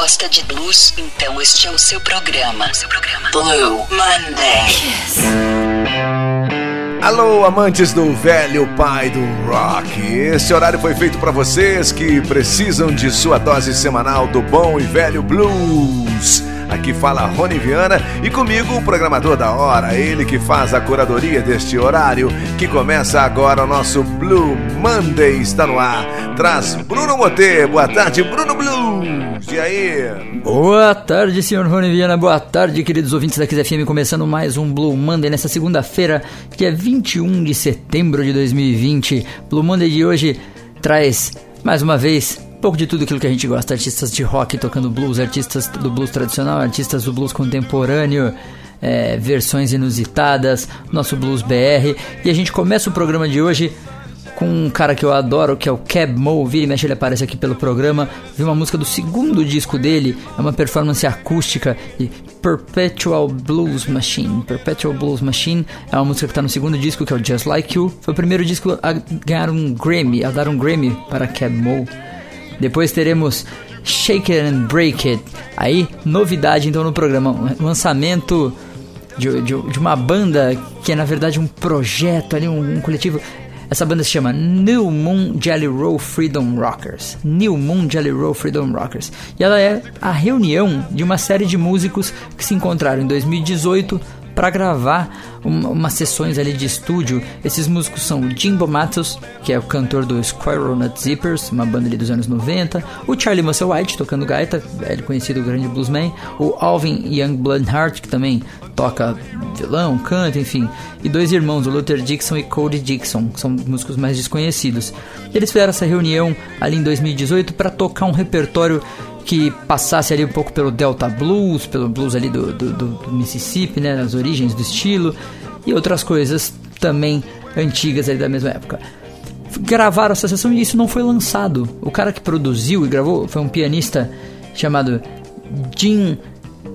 gosta de blues? Então este é o seu programa. Seu programa. Blue Monday. Alô, amantes do velho pai do rock. Esse horário foi feito para vocês que precisam de sua dose semanal do bom e velho blues. Aqui fala Rony Viana e comigo o programador da hora, ele que faz a curadoria deste horário, que começa agora o nosso Blue Monday está no ar. Traz Bruno Motê. Boa tarde, Bruno Blues. E aí? Boa tarde, senhor Rony Viana. Boa tarde, queridos ouvintes da Kiss FM. Começando mais um Blue Monday nessa segunda-feira, que é 21 de setembro de 2020. Blue Monday de hoje traz mais uma vez pouco de tudo aquilo que a gente gosta: artistas de rock tocando blues, artistas do blues tradicional, artistas do blues contemporâneo. É, versões inusitadas, nosso Blues BR. E a gente começa o programa de hoje com um cara que eu adoro, que é o Cab Mo. Vira e mexe, ele aparece aqui pelo programa. Vi uma música do segundo disco dele, é uma performance acústica de Perpetual Blues Machine. Perpetual Blues Machine é uma música que está no segundo disco, que é o Just Like You. Foi o primeiro disco a ganhar um Grammy, a dar um Grammy para Cab Mo. Depois teremos Shake It and Break It. Aí, novidade então no programa, lançamento de, de, de, uma banda que é na verdade um projeto ali, um, um, coletivo. Essa banda se chama New Moon Jelly Roll Freedom Rockers. New Moon Jelly Roll Freedom Rockers. E ela é a reunião de uma série de músicos que se encontraram em 2018 para gravar uma, umas sessões ali de estúdio. Esses músicos são Jimbo Matos, que é o cantor do Squirrel Nut Zippers, uma banda ali dos anos 90, o Charlie Musselwhite tocando gaita, velho conhecido grande bluesman, o Alvin Youngblood que também toca violão, canta, enfim, e dois irmãos, o Luther Dixon e Cody Dixon, que são músicos mais desconhecidos. Eles fizeram essa reunião ali em 2018 para tocar um repertório que passasse ali um pouco pelo Delta Blues, pelo blues ali do, do, do Mississippi, né, nas origens do estilo, e outras coisas também antigas ali da mesma época. Gravaram essa sessão e isso não foi lançado. O cara que produziu e gravou foi um pianista chamado Jim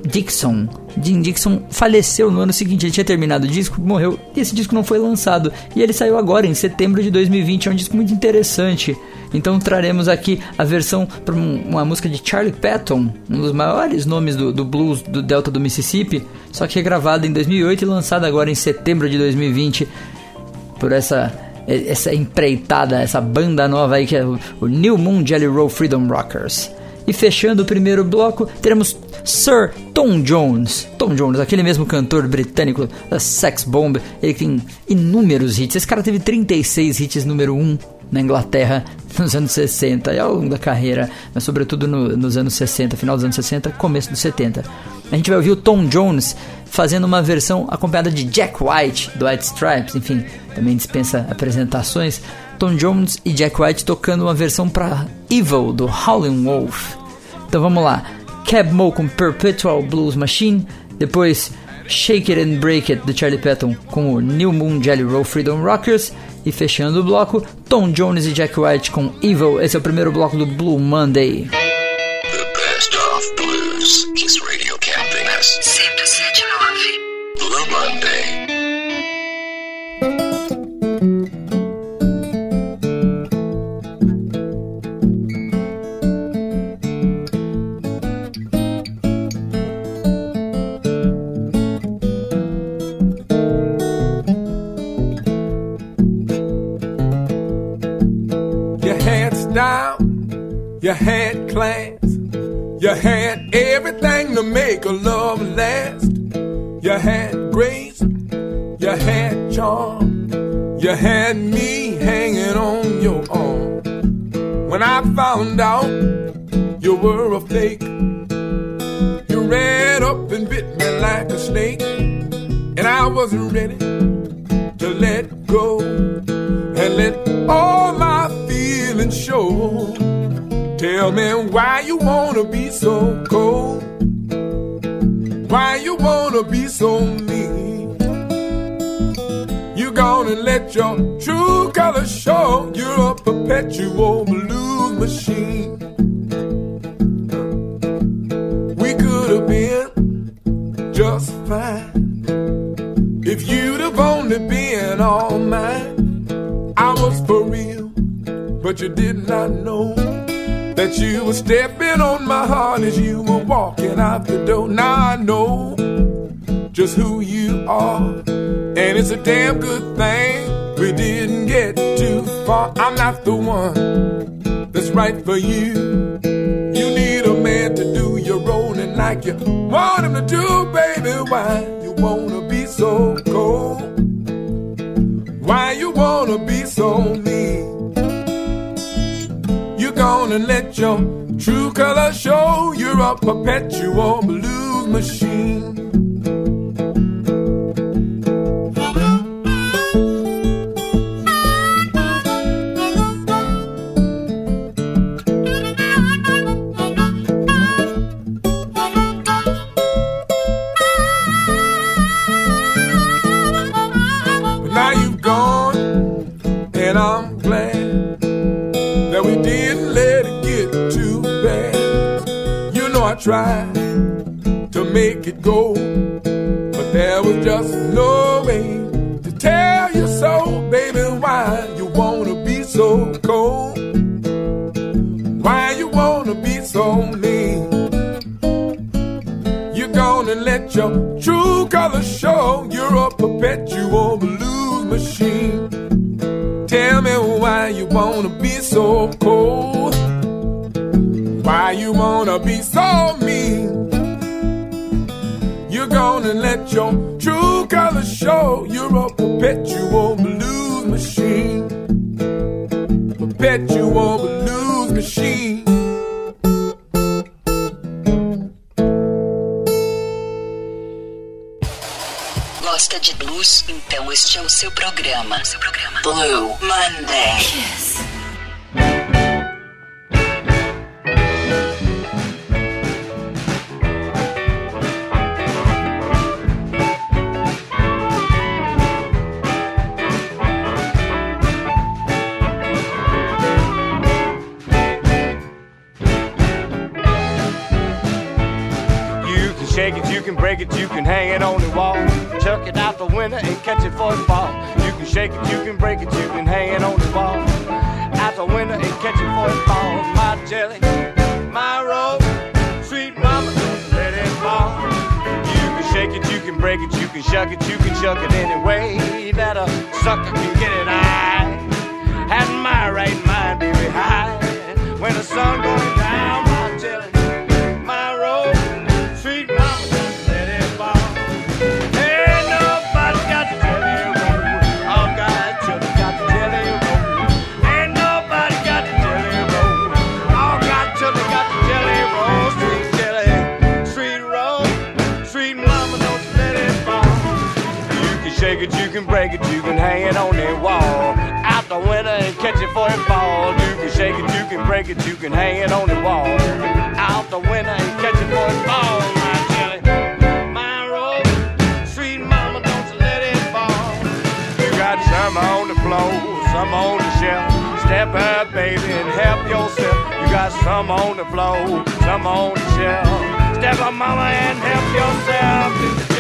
Dixon. Jim Dixon faleceu no ano seguinte, ele tinha terminado o disco, morreu, e esse disco não foi lançado. E ele saiu agora, em setembro de 2020, é um disco muito interessante. Então traremos aqui a versão para uma música de Charlie Patton, um dos maiores nomes do, do, blues do Delta do Mississippi, só que é gravada em 2008 e lançada agora em setembro de 2020 por essa essa empreitada, essa banda nova aí que é o New Moon Jelly Roll Freedom Rockers. E fechando o primeiro bloco, teremos Sir Tom Jones. Tom Jones, aquele mesmo cantor britânico da Sex Bomb, ele tem inúmeros hits. Esse cara teve 36 hits número 1 na Inglaterra nos anos 60 e ao longo da carreira, mas sobretudo no, nos anos 60, final dos anos 60, começo dos 70. A gente vai ouvir o Tom Jones fazendo uma versão acompanhada de Jack White, do White Stripes, enfim, também dispensa apresentações. Tom Jones e Jack White tocando uma versão para Evil, do Howlin' Wolf. Então vamos lá. Cab Mo com Perpetual Blues Machine, depois Shake It and Break It do Charlie Patton com o New Moon Jelly Roll Freedom Rockers e fechando o bloco, Tom Jones e Jack White com Evil. Esse é o primeiro bloco do Blue Monday. damn good thing we didn't get too far. I'm not the one that's right for you. my rope, Sweet mama, let it fall. You can shake it, you can break it, you can shuck it, you can chuck it any way that a sucker can get it. I had my right mind, baby, high when the sun goes down. shake it, you can hang it on the wall. Out the window and catch it for it fall. You can shake it, you can break it, you can hang it on the wall. Out the window and catch it for it fall. Some on the floor, some on the shelf. Step up, baby, and help yourself. You got some on the floor, some on the shelf. Step up, mama, and help yourself.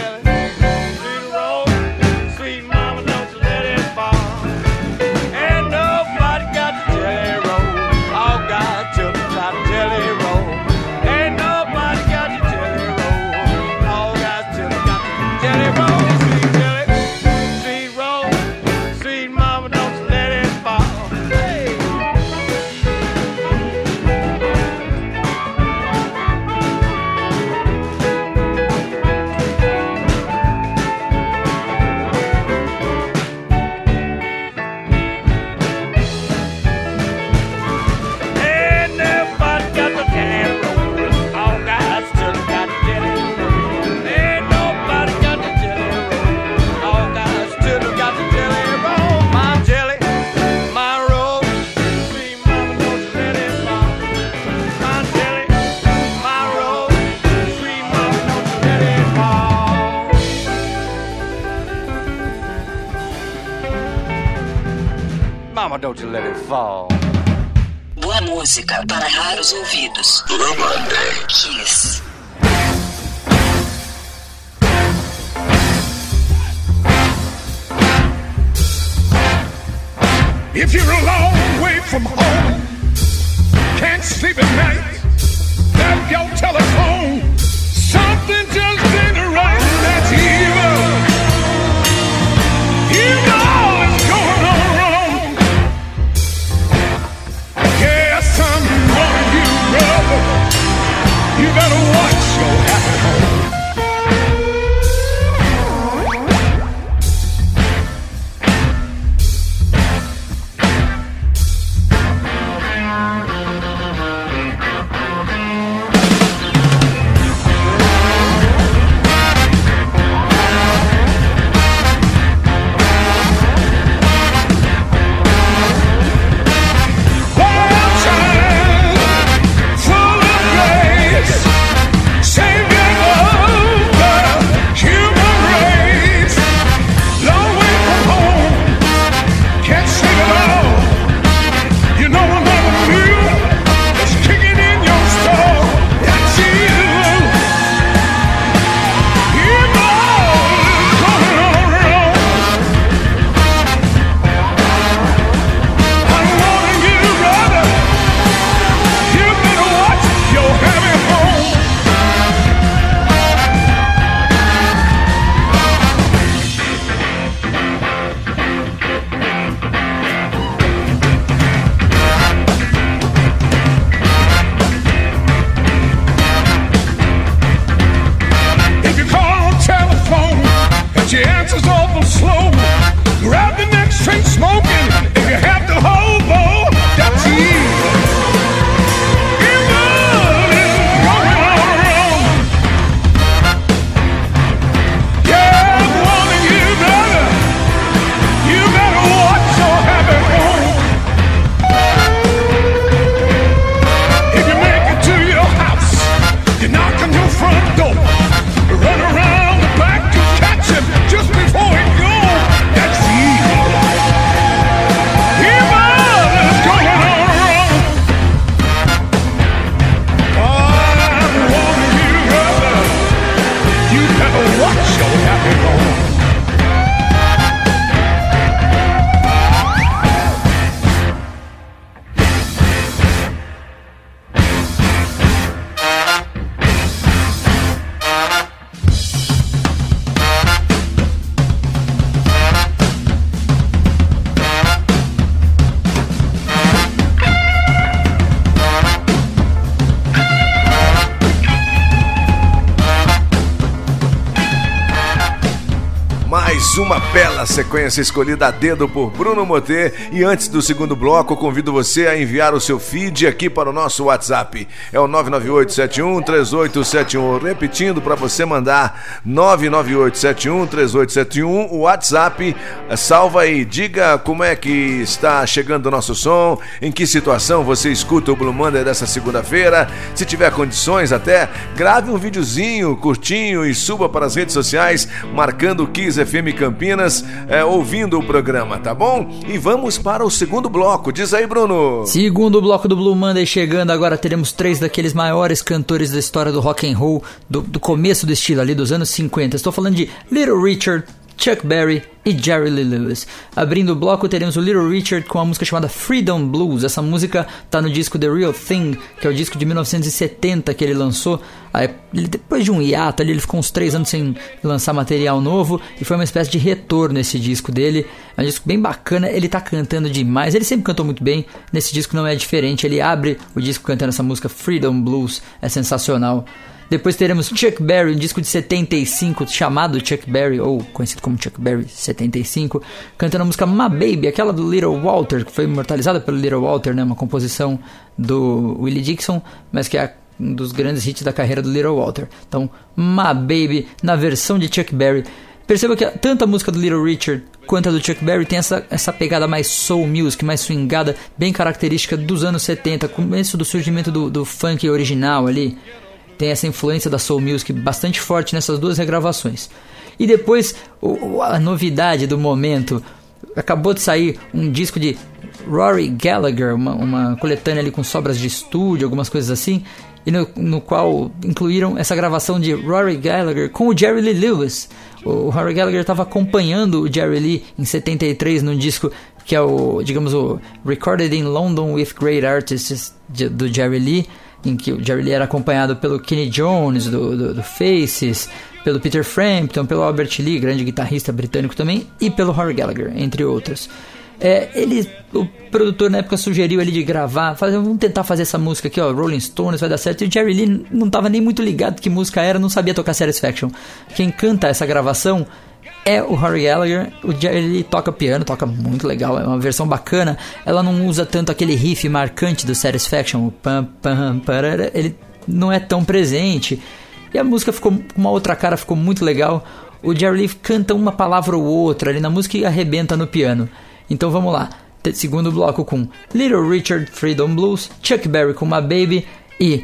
don't you let it fall. Boa música para raros ouvidos. Programa Kiss. If you're a long way from home, can't sleep at night, grab your telephone. Something just escolhida a dedo por Bruno Motê. E antes do segundo bloco, convido você a enviar o seu feed aqui para o nosso WhatsApp. É o 998-71-3871. Repetindo para você mandar 998-71-3871. O WhatsApp, salva aí, diga como é que está chegando o nosso som, em que situação você escuta o Blue Monday dessa segunda-feira. Se tiver condições até, grave um videozinho curtinho e suba para as redes sociais, marcando Kiss FM Campinas, é, ouvindo o programa, tá bom? E vamos para o segundo bloco. Diz aí, Bruno. Segundo bloco do Blue Monday chegando, agora teremos três daqueles maiores cantores da história do rock and roll, do, do começo do estilo ali, dos anos 50. Estou falando de Little Richard, Chuck Berry e Jerry Lee Lewis. Abrindo o bloco, teremos o Little Richard com a música chamada Freedom Blues. Essa música tá no disco The Real Thing, que é o disco de 1970 que ele lançou. Aí, depois de um hiato ali, ele ficou uns três anos sem lançar material novo e foi uma espécie de retorno esse disco dele. É um disco bem bacana, ele tá cantando demais. Ele sempre cantou muito bem, nesse disco não é diferente. Ele abre o disco cantando essa música Freedom Blues, é sensacional. Depois teremos Chuck Berry, um disco de 75 chamado Chuck Berry, ou conhecido como Chuck Berry 75, cantando a música My Baby, aquela do Little Walter, que foi imortalizada pelo Little Walter, né, uma composição do Willie Dixon, mas que é um dos grandes hits da carreira do Little Walter. Então, My Baby, na versão de Chuck Berry. Perceba que tanto a música do Little Richard quanto a do Chuck Berry tem essa, essa pegada mais soul music, mais swingada, bem característica dos anos 70, começo do surgimento do, do funk original ali tem essa influência da soul music bastante forte nessas duas regravações. E depois o- a novidade do momento acabou de sair um disco de Rory Gallagher, uma, uma coletânea ali com sobras de estúdio, algumas coisas assim, e no, no, qual incluíram essa gravação de Rory Gallagher com o Jerry Lee Lewis. O Rory Gallagher estava acompanhando o Jerry Lee em 73 num disco que é o, digamos, o Recorded in London with Great Artists de, do Jerry Lee, em que o Jerry Lee era acompanhado pelo Kenny Jones do, do, do Faces, pelo Peter Frampton, pelo Albert Lee, grande guitarrista britânico também, e pelo Rory Gallagher, entre outros. É, ele, o produtor na época sugeriu ele de gravar, fazer, vamos tentar fazer essa música aqui, ó, Rolling Stones, vai dar certo. E o Jerry Lee não estava nem muito ligado que música era, não sabia tocar Satisfaction. Quem canta essa gravação é o Harry Gallagher. O Jerry Lee toca piano, toca muito legal, é uma versão bacana. Ela não usa tanto aquele riff marcante do Satisfaction, o pam pam parara, ele não é tão presente. E a música ficou com uma outra cara, ficou muito legal. O Jerry Lee canta uma palavra ou outra ali na música e arrebenta no piano. Então vamos lá. Segundo bloco com Little Richard Freedom Blues, Chuck Berry com My Baby e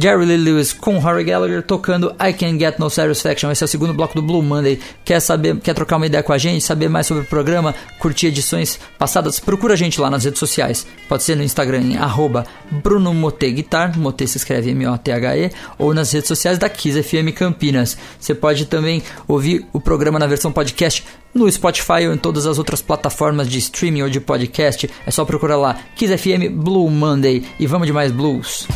Jerry Lee Lewis com Harry Gallagher tocando I Can't Get No Satisfaction. Esse é o segundo bloco do Blue Monday. Quer saber, quer trocar uma ideia com a gente, saber mais sobre o programa, curtir edições passadas? Procura a gente lá nas redes sociais. Pode ser no Instagram em arroba Bruno Mote Guitar, Mote se escreve M-O-T-H-E, ou nas redes sociais da Kiss FM Campinas. Você pode também ouvir o programa na versão podcast no Spotify ou em todas as outras plataformas de streaming ou de podcast. É só procurar lá Kiss FM Blue Monday e vamos de mais blues.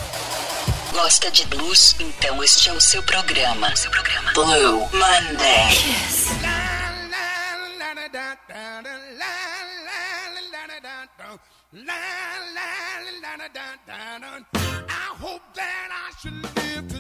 Gosta de blues? Então este é o seu programa. Seu programa. Blue Monday. I hope that I should live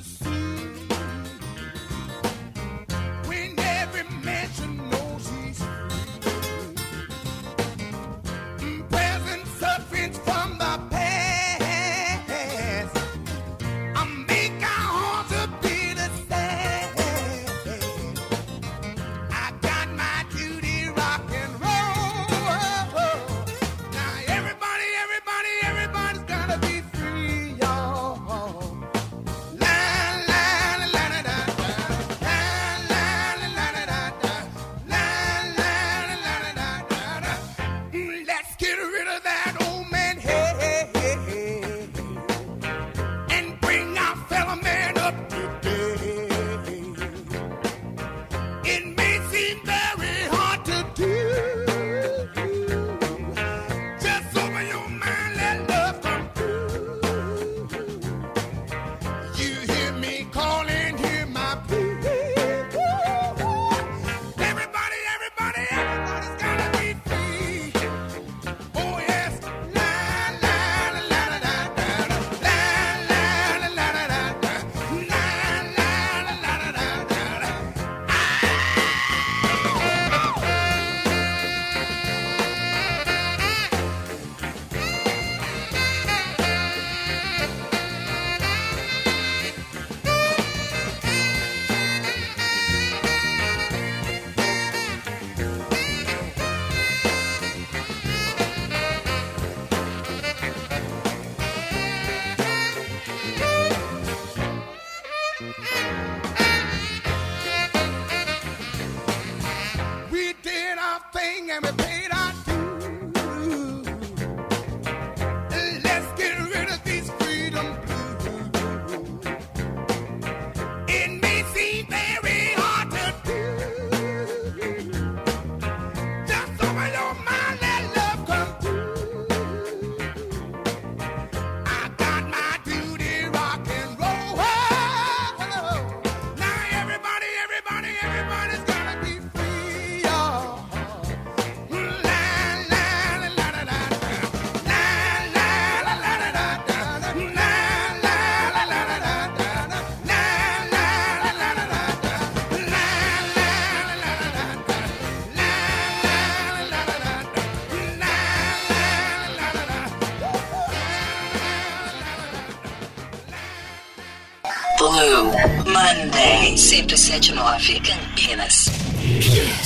penis Campinas.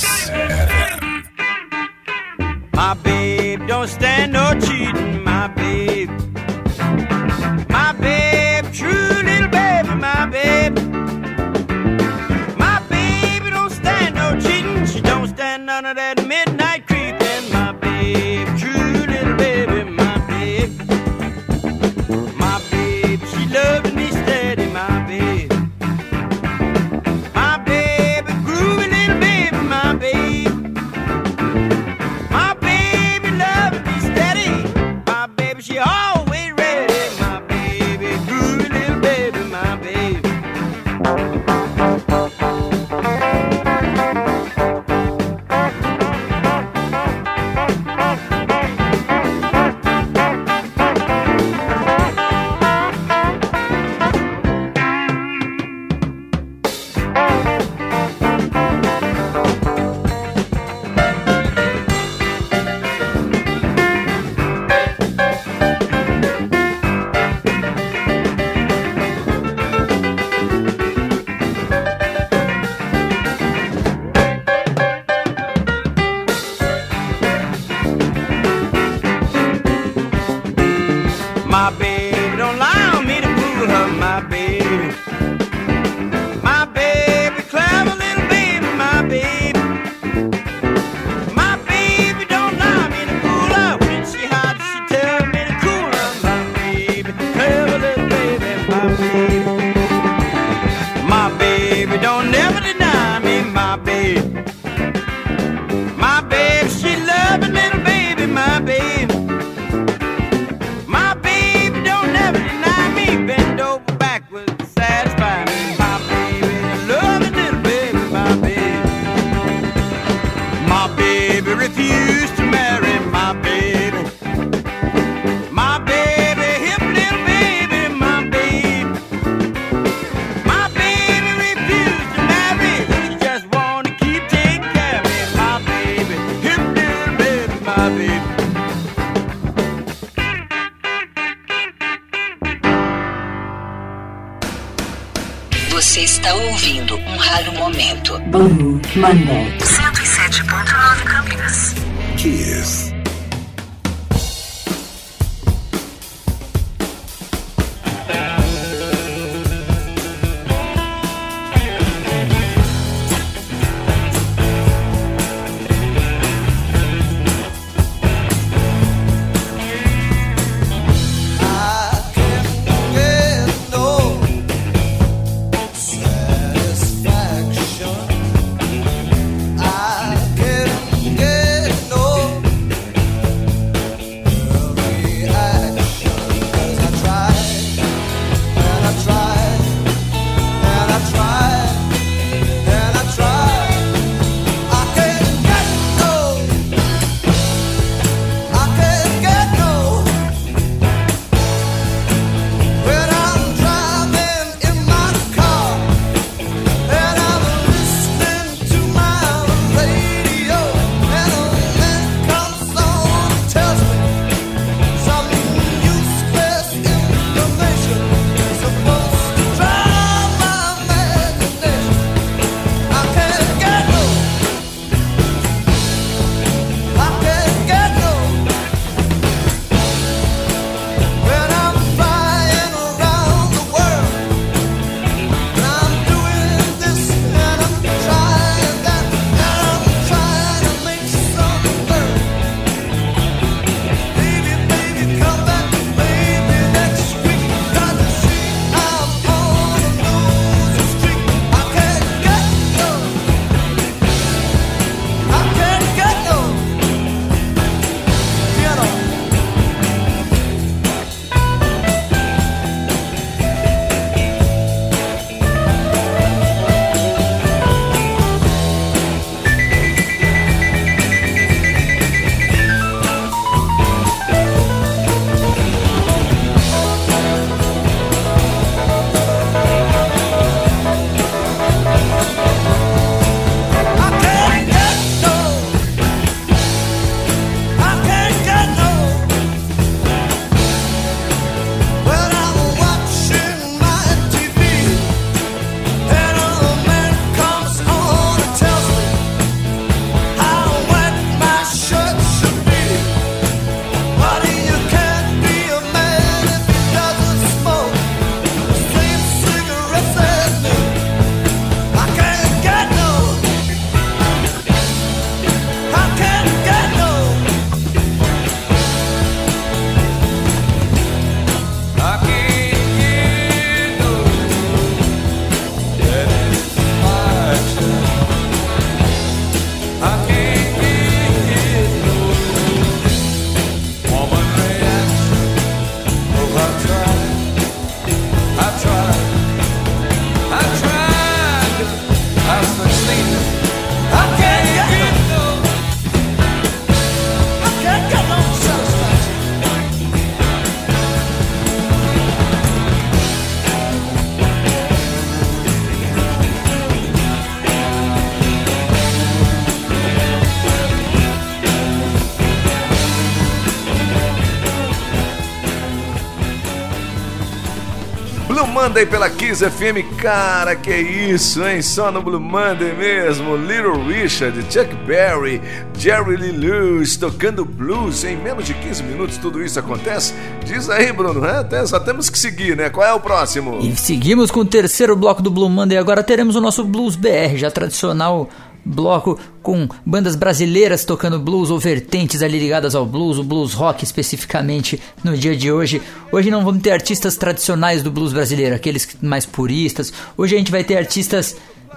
Monday pela Kiss FM, cara, que isso, hein? Só no Blue Monday mesmo. Little Richard, Chuck Berry, Jerry Lee Lewis tocando blues em menos de 15 minutos. Tudo isso acontece? Diz aí, Bruno, né? só temos que seguir, né? Qual é o próximo? E seguimos com o terceiro bloco do Blue Monday. Agora teremos o nosso Blues BR, já tradicional bloco com bandas brasileiras tocando blues ou vertentes ali ligadas ao blues, o blues rock especificamente no dia de hoje. Hoje não vamos ter artistas tradicionais do blues brasileiro, aqueles mais puristas. Hoje a gente vai ter artistas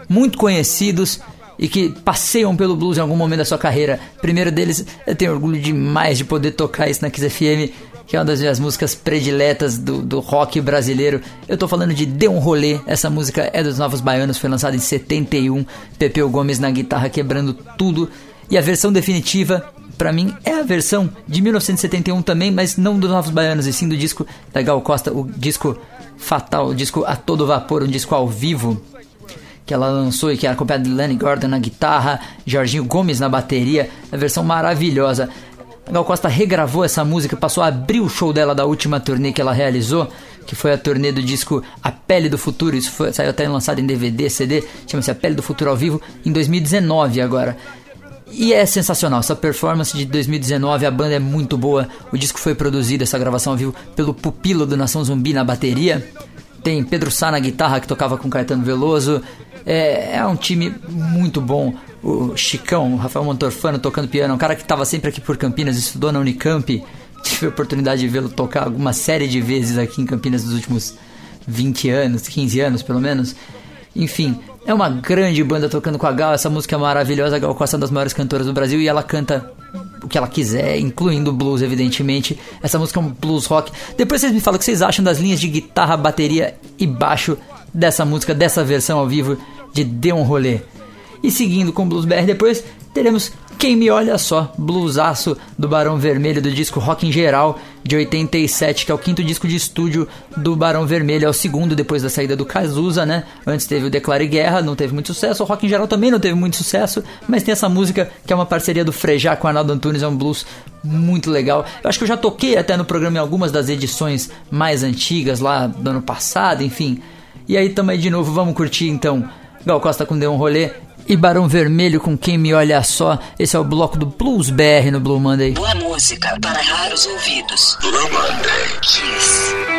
muito conhecidos e que passeiam pelo blues em algum momento da sua carreira. Primeiro deles, eu tenho orgulho demais de poder tocar isso na Kiss FM que é uma das minhas músicas prediletas do, do rock brasileiro. Eu tô falando de Dê um Rolê, essa música é dos Novos Baianos, foi lançada em 71, Pepeu Gomes na guitarra quebrando tudo. E a versão definitiva, para mim, é a versão de 1971 também, mas não dos Novos Baianos, e sim do disco da Gal Costa, o disco Fatal, o disco A Todo Vapor, um disco ao vivo que ela lançou e que era acompanhada de Lenny Gordon na guitarra, Jorginho Gomes na bateria, a versão maravilhosa. Gal Costa regravou essa música, passou a abrir o show dela da última turnê que ela realizou, que foi a turnê do disco A Pele do Futuro. Isso foi, saiu até lançado em DVD, CD, chama-se A Pele do Futuro ao Vivo, em 2019 agora. E é sensacional, essa performance de 2019, a banda é muito boa. O disco foi produzido, essa gravação ao vivo, pelo pupilo do Nação Zumbi na bateria. Tem Pedro Sá na guitarra, que tocava com Caetano Veloso. É, é um time muito bom. O Chicão, o Rafael Montorfano tocando piano, um cara que estava sempre aqui por Campinas, estudou na Unicamp. Tive a oportunidade de vê-lo tocar alguma série de vezes aqui em Campinas nos últimos 20 anos, 15 anos pelo menos. Enfim, é uma grande banda tocando com a Gal. Essa música é maravilhosa. A Gal Costa é uma das maiores cantoras do Brasil e ela canta o que ela quiser, incluindo blues, evidentemente. Essa música é um blues rock. Depois vocês me falam o que vocês acham das linhas de guitarra, bateria e baixo dessa música, dessa versão ao vivo de Dê um Rolê. E seguindo com Blues BR, depois teremos Quem Me Olha Só, bluesaço do Barão Vermelho do disco Rock em Geral de 87, que é o quinto disco de estúdio do Barão Vermelho, é o segundo depois da saída do Cazuza, né? Antes teve o Declare Guerra, não teve muito sucesso, o Rock em Geral também não teve muito sucesso, mas tem essa música que é uma parceria do Frejá com Arnaldo Antunes, é um blues muito legal. Eu acho que eu já toquei até no programa em algumas das edições mais antigas, lá do ano passado, enfim. E aí tamo aí de novo, vamos curtir então Gal Costa com Deu um Rolê e Barão Vermelho com Quem Me Olha Só. Esse é o bloco do Blues BR no Blue Monday. Boa música para raros ouvidos. Blue Monday. Kiss.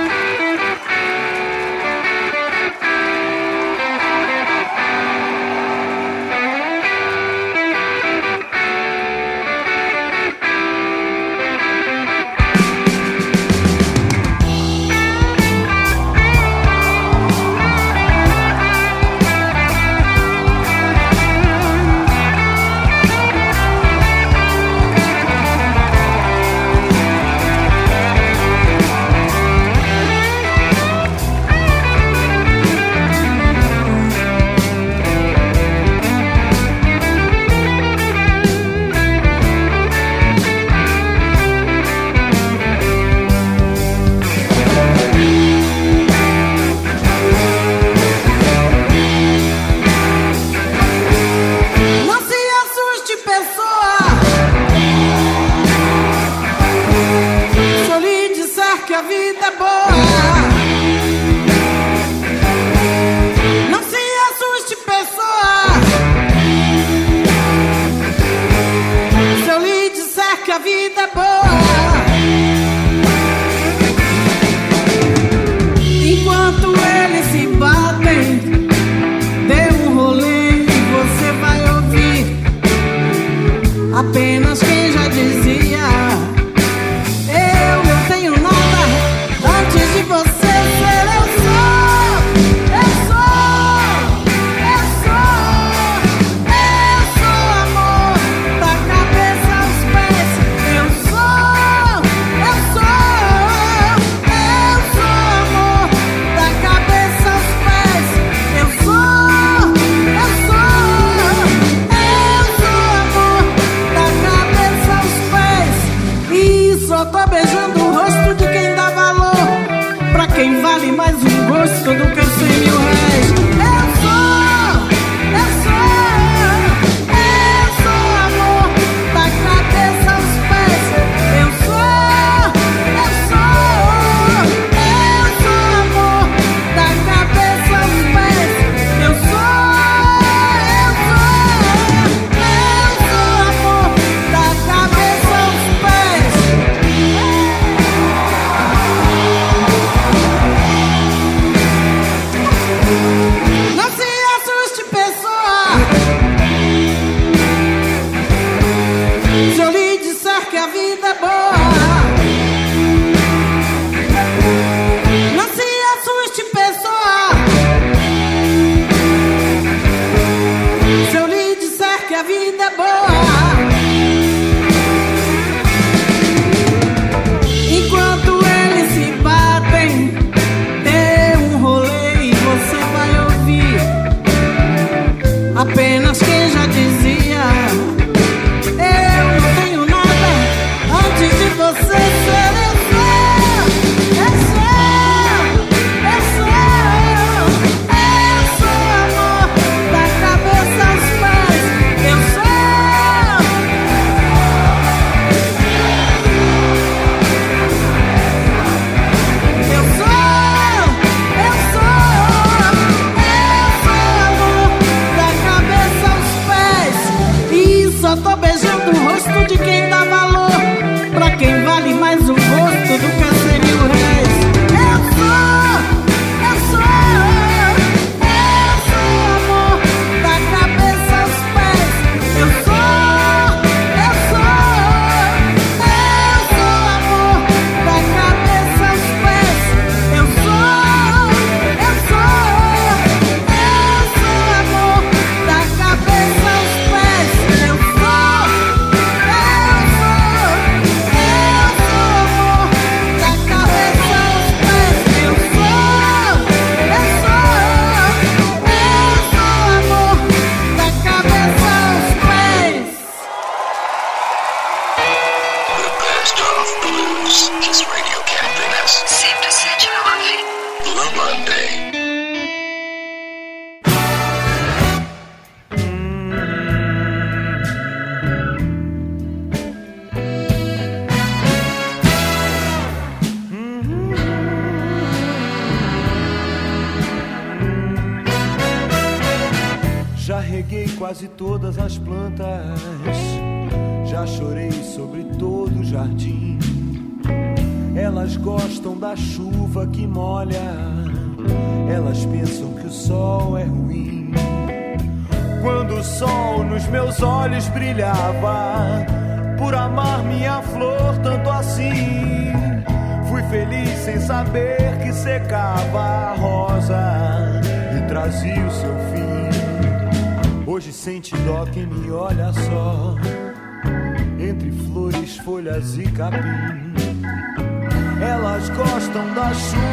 Já tô beijando o rosto de quem tava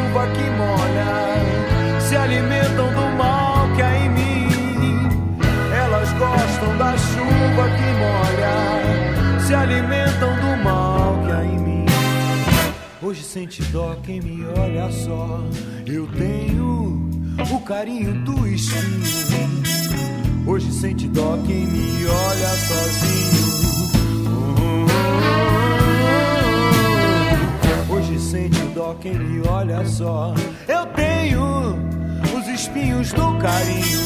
chuva que molha, se alimentam do mal que há em mim. Elas gostam da chuva que molha, se alimentam do mal que há em mim. Hoje sente dó quem me olha só. Eu tenho o carinho do espinho. Hoje sente dó quem me olha sozinho. Hoje sente dó quem me olha só. Eu tenho os espinhos do carinho.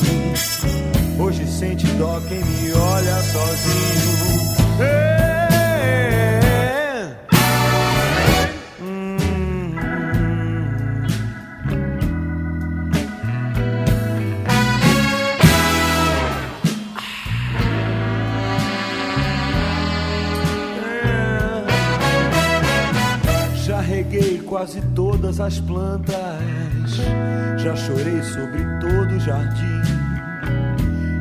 Hoje sente dó quem me olha sozinho. É. quase todas as plantas, já chorei sobre todo o jardim.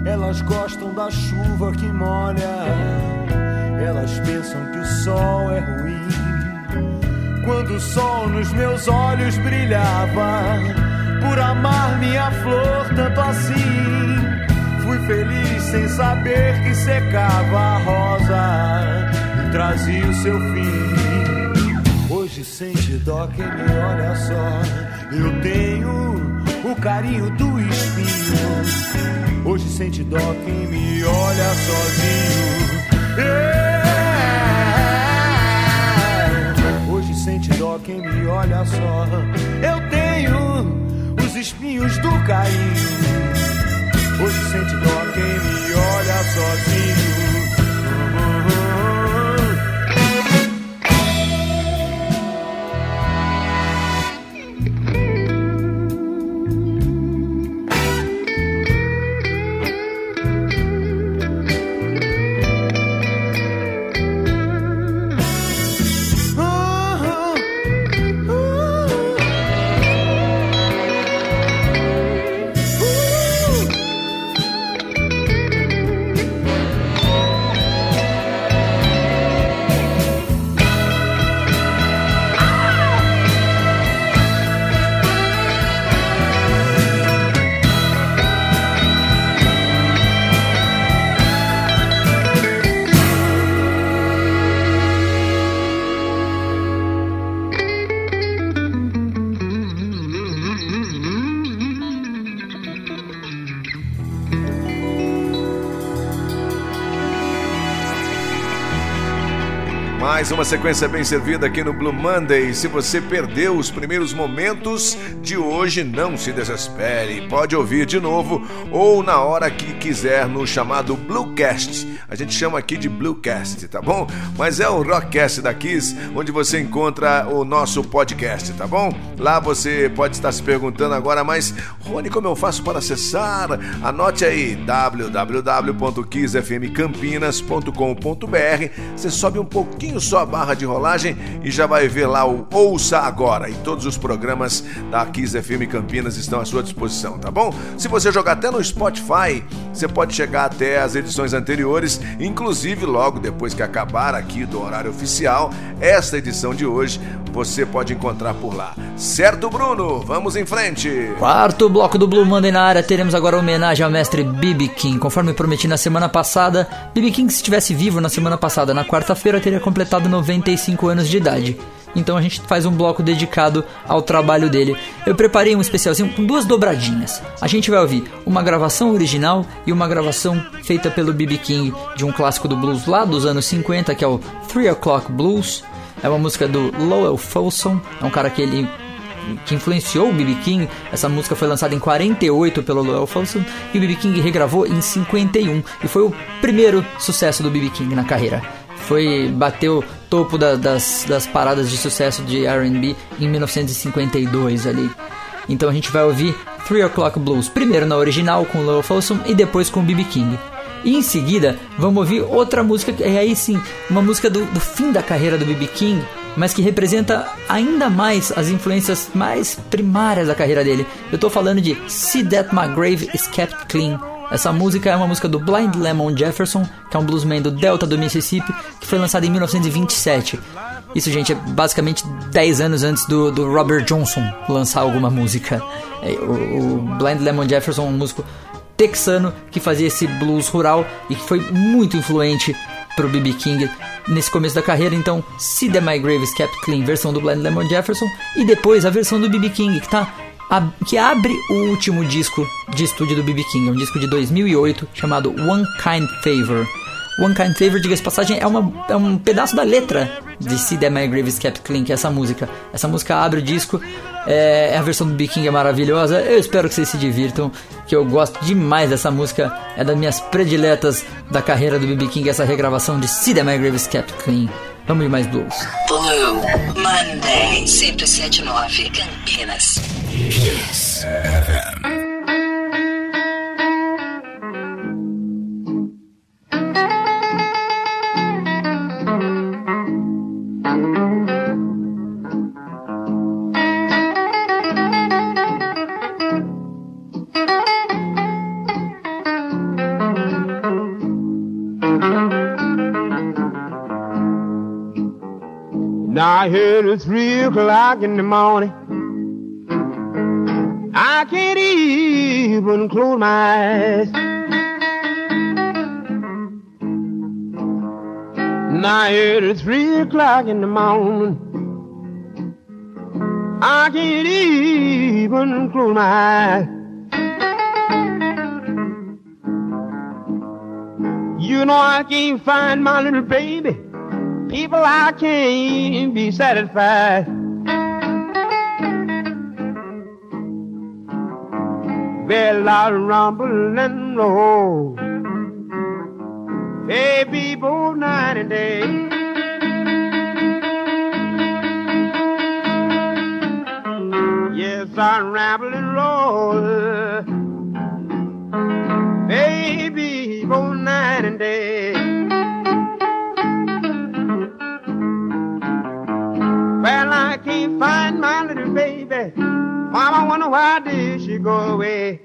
Elas gostam da chuva que molha, elas pensam que o sol é ruim. Quando o sol nos meus olhos brilhava, por amar minha flor tanto assim, fui feliz sem saber que secava a rosa e trazia o seu fim. Hoje sente dó quem me olha só. Eu tenho o carinho do espinho. Hoje sente dó quem me olha sozinho. É. Hoje sente dó quem me olha só. Eu tenho os espinhos do carinho. Hoje sente dó quem me olha sozinho. Uma sequência bem servida aqui no Blue Monday. Se você perdeu os primeiros momentos de hoje, não se desespere. Pode ouvir de novo ou na hora que quiser no chamado Bluecast. A gente chama aqui de Bluecast, tá bom? Mas é o Rockcast da Kiss, onde você encontra o nosso podcast, tá bom? Lá você pode estar se perguntando agora, mas Rony, como eu faço para acessar? Anote aí www.kissfmcampinas.com.br. Você sobe um pouquinho só barra de rolagem e já vai ver lá o Ouça Agora. E todos os programas da Kiss FM Campinas estão à sua disposição, tá bom? Se você jogar até no Spotify, você pode chegar até as edições anteriores, inclusive logo depois que acabar aqui do horário oficial, esta edição de hoje você pode encontrar por lá. Certo, Bruno? Vamos em frente. Quarto bloco do Blue Monday na área, teremos agora homenagem ao mestre B.B. King. Conforme prometi na semana passada, B.B. King, se estivesse vivo na semana passada, na quarta-feira, teria completado 95 anos de idade. Então a gente faz um bloco dedicado ao trabalho dele. Eu preparei um especialzinho com duas dobradinhas. A gente vai ouvir uma gravação original e uma gravação feita pelo B.B. King de um clássico do blues lá dos anos 50, que é o Three O'Clock Blues. É uma música do Lowell Folsom, é um cara que ele que influenciou o B.B. King. Essa música foi lançada em 48 pelo Lowell Fulson e o B.B. King regravou em 51 e foi o primeiro sucesso do B.B. King na carreira. Foi bateu topo da, das, das paradas de sucesso de R&B em 1952 ali. Então a gente vai ouvir Three O'Clock Blues primeiro na original com Lowell Fulson e depois com o B.B. King. E em seguida, vamos ouvir outra música, é aí sim, uma música do, do fim da carreira do B.B. King, mas que representa ainda mais as influências mais primárias da carreira dele. Eu tô falando de See That My Grave Is Kept Clean. Essa música é uma música do Blind Lemon Jefferson, que é um bluesman do Delta do Mississippi, que foi lançada em 1927. Isso, gente, é basicamente 10 anos antes do, do Robert Johnson lançar alguma música. É, o, o Blind Lemon Jefferson é um músico texano que fazia esse blues rural e que foi muito influente pro B.B. King nesse começo da carreira. Então, See That My Grave Is Kept Clean, versão do Blind Lemon Jefferson, e depois a versão do B.B. King, que, tá, que abre o último disco de estúdio do B.B. King, é um disco de 2008 chamado One Kind Favor. One Kind Favor, diga-se passagem, é, uma, é um pedaço da letra de See That My Grave Is Kept Clean, que é essa música. Essa música abre o disco, é, a versão do B. King é maravilhosa. Eu espero que vocês se divirtam, que eu gosto demais dessa música. É das minhas prediletas da carreira do B.B. King, essa regravação de See That My Grave Is Kept Clean. Vamos de mais blues. Blue Monday 1079 Campinas. Kiss FM. It's three o'clock in the morning. I can't even close my eyes. Now it's three o'clock in the morning. I can't even close my eyes. You know I can't find my little baby. People, I can't be satisfied. Well, I rumble and roll. Hey, people, night and day. Yes, I ramble and roll. Baby, both night and day. Find my little baby. Mama wonder why did she go away?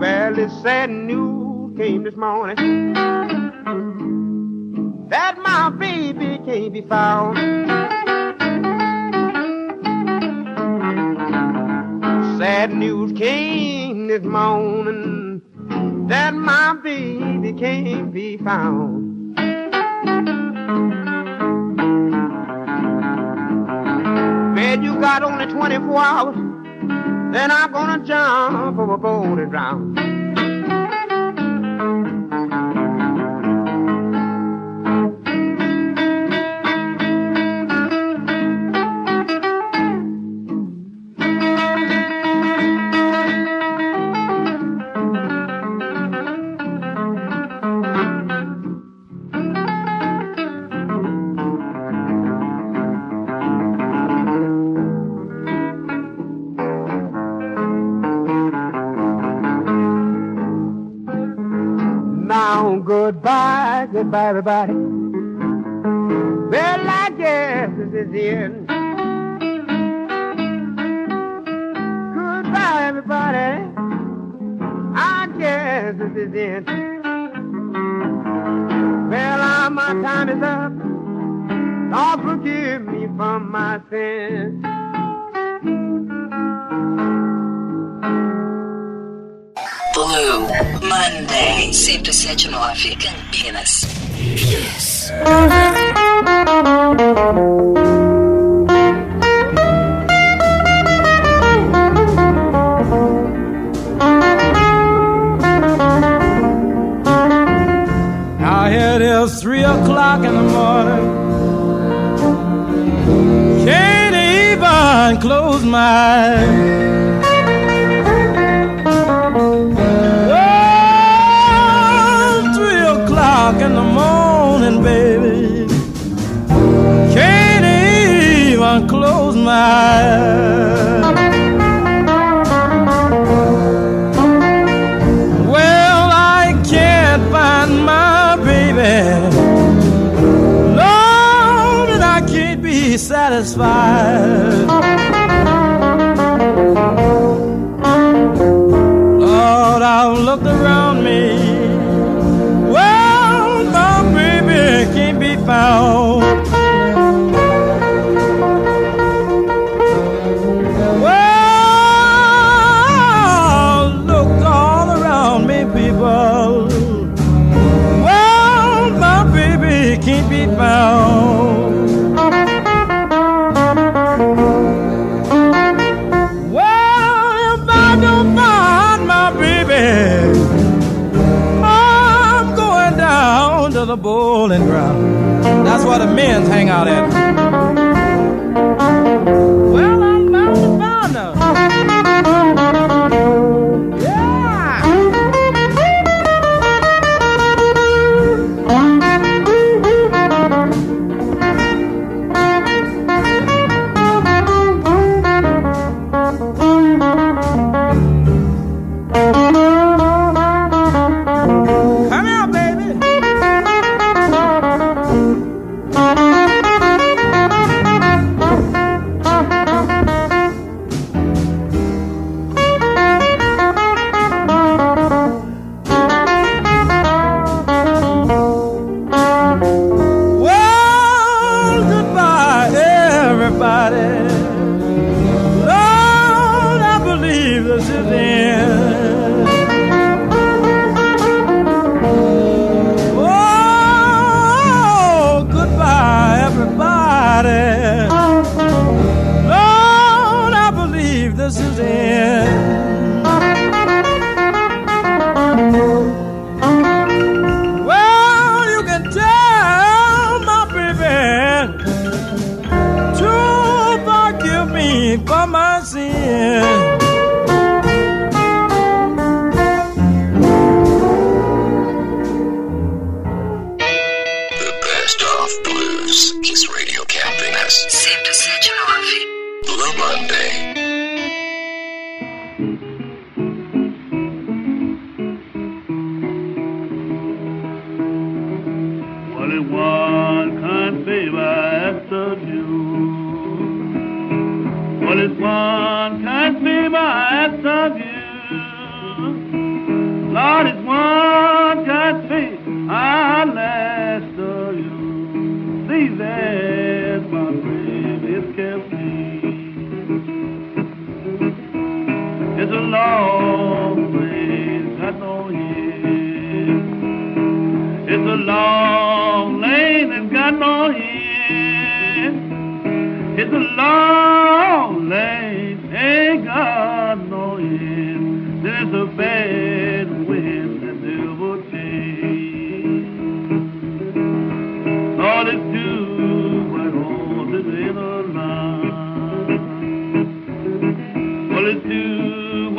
Well, this sad news came this morning that my baby can't be found. Sad news came this morning that my baby can't be found. Well, you got only 24 hours, then I'm gonna jump overboard and drown. Everybody. Well, I guess this is the end. Goodbye, everybody. I guess this is the end. Well, my time is up. Lord, forgive me for my sins. Blue Monday 1079 Campinas.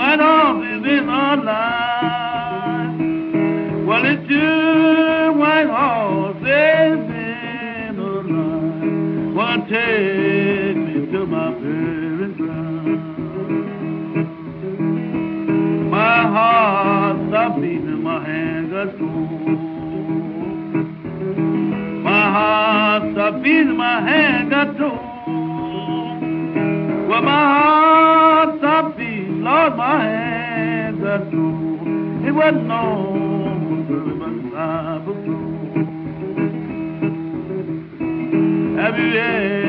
Right on in this online. Well, it's two white horses in the line. Well, take me to my parents' ground. My heart stopped beating, my hands are cold. My heart stopped beating, my hands are cold. Well, my heart my hands. It wasn't long but I was. Have you ever?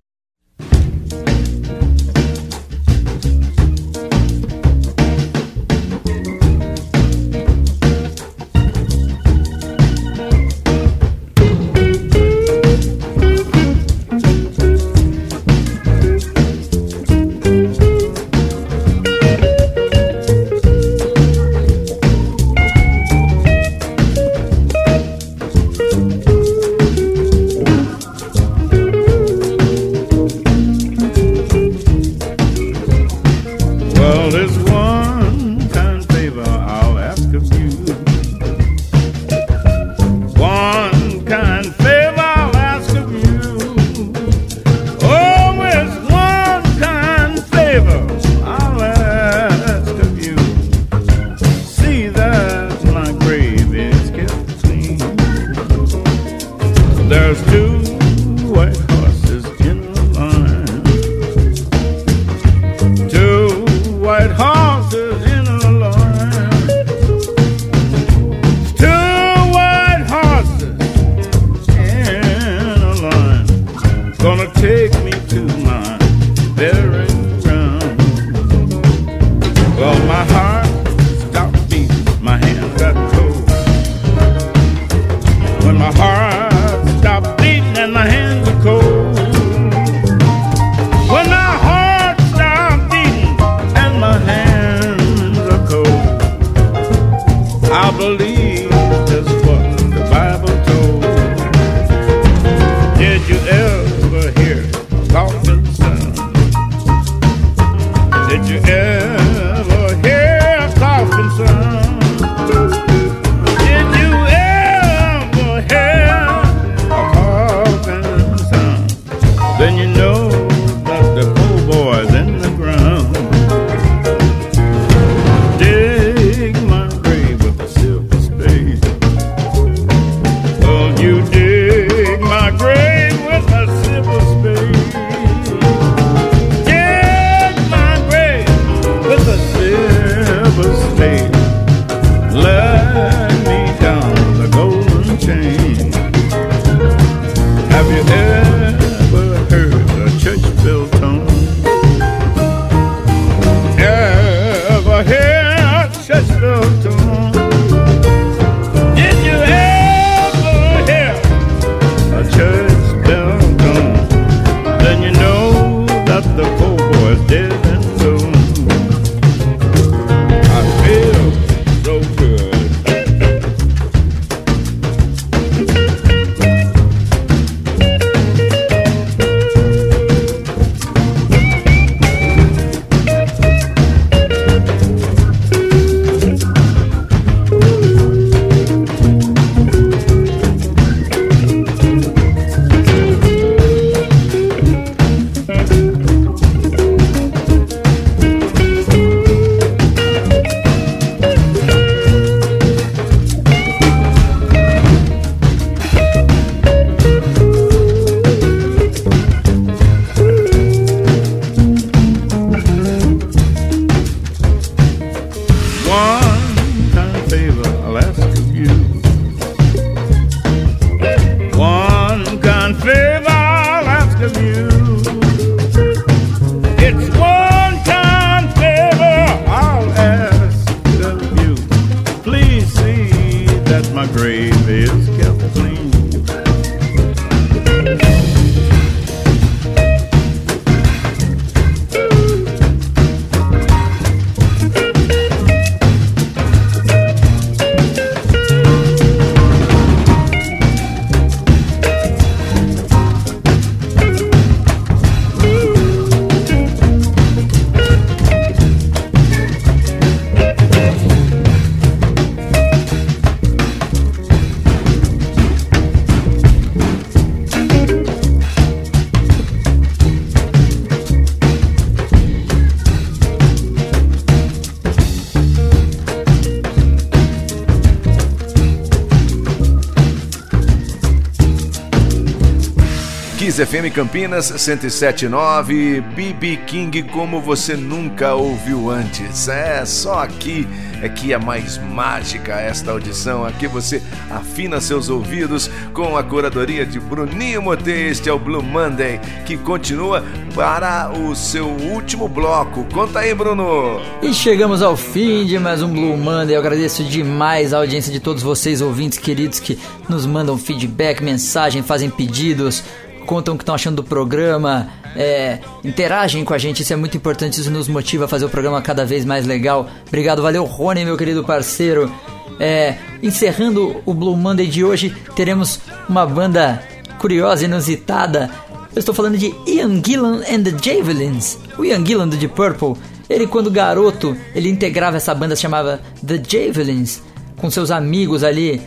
FM Campinas 1079, BB King como você nunca ouviu antes. É só aqui é que é mais mágica esta audição. Aqui você afina seus ouvidos com a curadoria de Bruninho Motê. Este é o Blue Monday que continua para o seu último bloco. Conta aí, Bruno. E chegamos ao fim de mais um Blue Monday. Eu agradeço demais a audiência de todos vocês, ouvintes queridos, que nos mandam feedback, mensagem, fazem pedidos, contam o que estão achando do programa é, interagem com a gente, isso é muito importante, isso nos motiva a fazer o programa cada vez mais legal. Obrigado, valeu Rony, meu querido parceiro. É, encerrando o Blue Monday de hoje, teremos uma banda curiosa, inusitada. Eu estou falando de Ian Gillan and the Javelins. O Ian Gillan do Deep Purple, ele quando garoto, ele integrava essa banda chamava The Javelins, com seus amigos ali,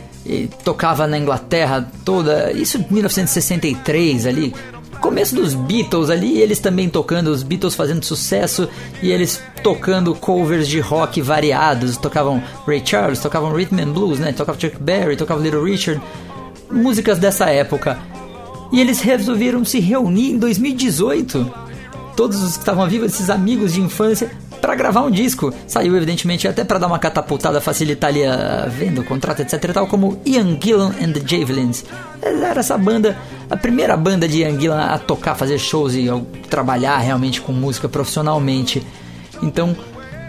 tocava na Inglaterra toda, isso em 1963 ali, começo dos Beatles ali, eles também tocando, os Beatles fazendo sucesso e eles tocando covers de rock variados. Tocavam Ray Charles, tocavam Rhythm and Blues, né? Tocavam Chuck Berry, tocavam Little Richard, músicas dessa época. E eles resolveram se reunir em 2018. Todos os que estavam vivos, esses amigos de infância, para gravar um disco. Saiu, evidentemente, até para dar uma catapultada, facilitar ali a venda, o contrato, etc tal, como Ian Gillan and the Javelins. Era essa banda, a primeira banda de Ian Gillan a tocar, fazer shows e trabalhar realmente com música profissionalmente. Então,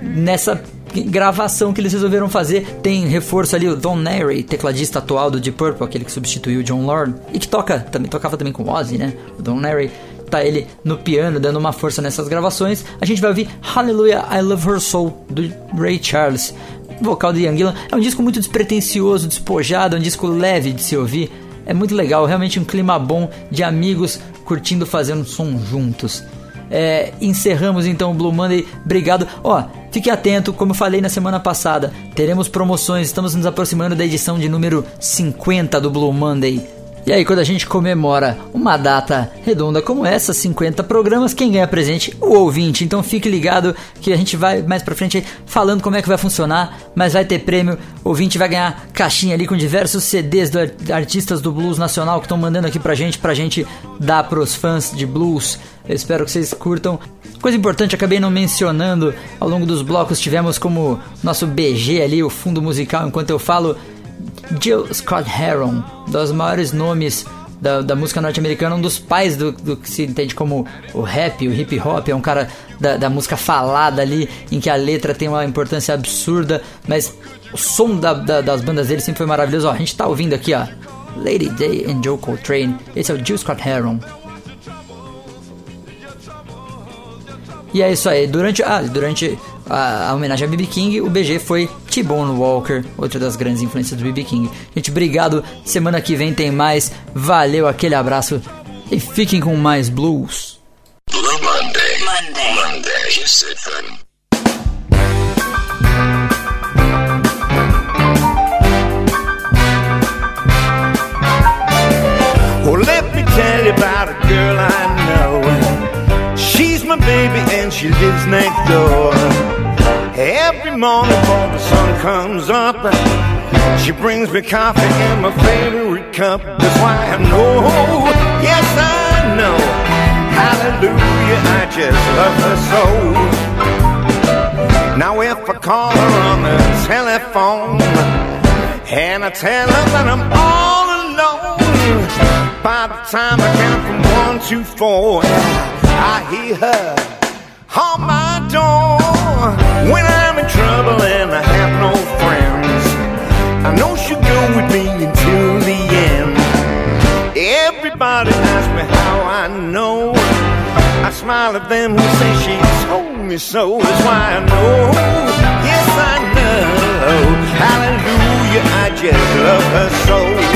nessa gravação que eles resolveram fazer. Tem reforço ali o Don Nary, tecladista atual do Deep Purple, aquele que substituiu o John Lord e que toca, também tocava também com Ozzy, né? O Don Nary tá ele no piano dando uma força nessas gravações. A gente vai ouvir Hallelujah I Love Her Soul do Ray Charles. Vocal do Ian Gillan é um disco muito despretensioso, despojado, é um disco leve de se ouvir. É muito legal, realmente um clima bom de amigos curtindo fazendo som juntos. É, encerramos então o Blue Monday. Obrigado. Ó, fique atento, como eu falei na semana passada, teremos promoções. Estamos nos aproximando da edição de número 50 do Blue Monday. E aí, quando a gente comemora uma data redonda como essa, 50 programas, quem ganha presente? O ouvinte. Então fique ligado que a gente vai mais pra frente falando como é que vai funcionar, mas vai ter prêmio. O ouvinte vai ganhar caixinha ali com diversos CDs do artistas do blues nacional que estão mandando aqui pra gente, pra gente dar pros fãs de blues. Eu espero que vocês curtam. Coisa importante, acabei não mencionando, ao longo dos blocos tivemos como nosso BG ali, o fundo musical, enquanto eu falo Jill Scott Heron, dos maiores nomes da, da música norte-americana, um dos pais do, do, que se entende como o rap, o hip hop, é um cara da, da, música falada ali, em que a letra tem uma importância absurda, mas o som da, das bandas dele sempre foi maravilhoso. Ó, a gente tá ouvindo aqui, ó, Lady Day and Joe Coltrane, esse é o Jill Scott Heron. E é isso aí, durante, ah, durante a, a homenagem a BB King, o BG foi T-Bone Walker, outra das grandes influências do BB King. Gente, obrigado. Semana que vem tem mais. Valeu, aquele abraço e fiquem com mais blues. Blue Monday. Monday. Monday. Well, let me tell you about a girl I know. Baby and she lives next door. Every morning before the sun comes up, she brings me coffee in my favorite cup. That's why I know, yes I know. Hallelujah, I just love her so. Now if I call her on the telephone and I tell her that I'm all by the time I count from one to four, I hear her on my door. When I'm in trouble and I have no friends, I know she'll go with me until the end. Everybody asks me how I know. I smile at them who say she told me so. That's why I know. Yes, I know. Hallelujah, I just love her so.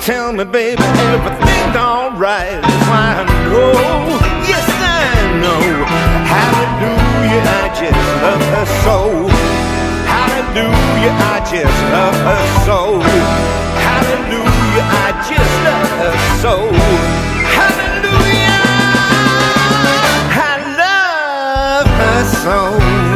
tell me, baby, everything's alright. That's why I know, yes I know. Hallelujah, I just love her so. Hallelujah, I just love her so. Hallelujah, I just love her so. Hallelujah, I love her so.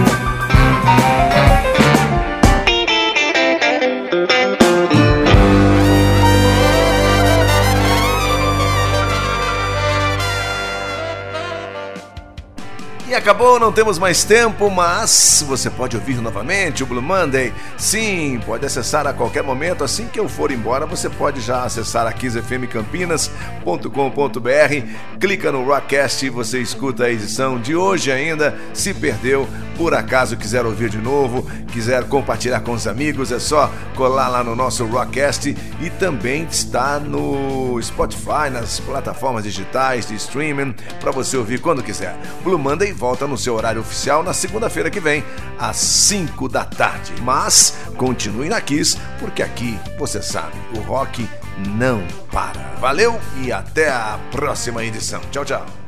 Acabou, não temos mais tempo, mas você pode ouvir novamente o Blue Monday. Sim, pode acessar a qualquer momento. Assim que eu for embora, você pode já acessar a kissfmcampinas.com.br. Clica no Rockcast e você escuta a edição de hoje ainda. Se perdeu, por acaso quiser ouvir de novo, quiser compartilhar com os amigos, é só colar lá no nosso Rockcast e também está no Spotify, nas plataformas digitais de streaming, para você ouvir quando quiser. Blue Monday volta no seu horário oficial na segunda-feira que vem, às 5 da tarde. Mas continue na Kiss, porque aqui, você sabe, o rock não para. Valeu e até a próxima edição. Tchau, tchau.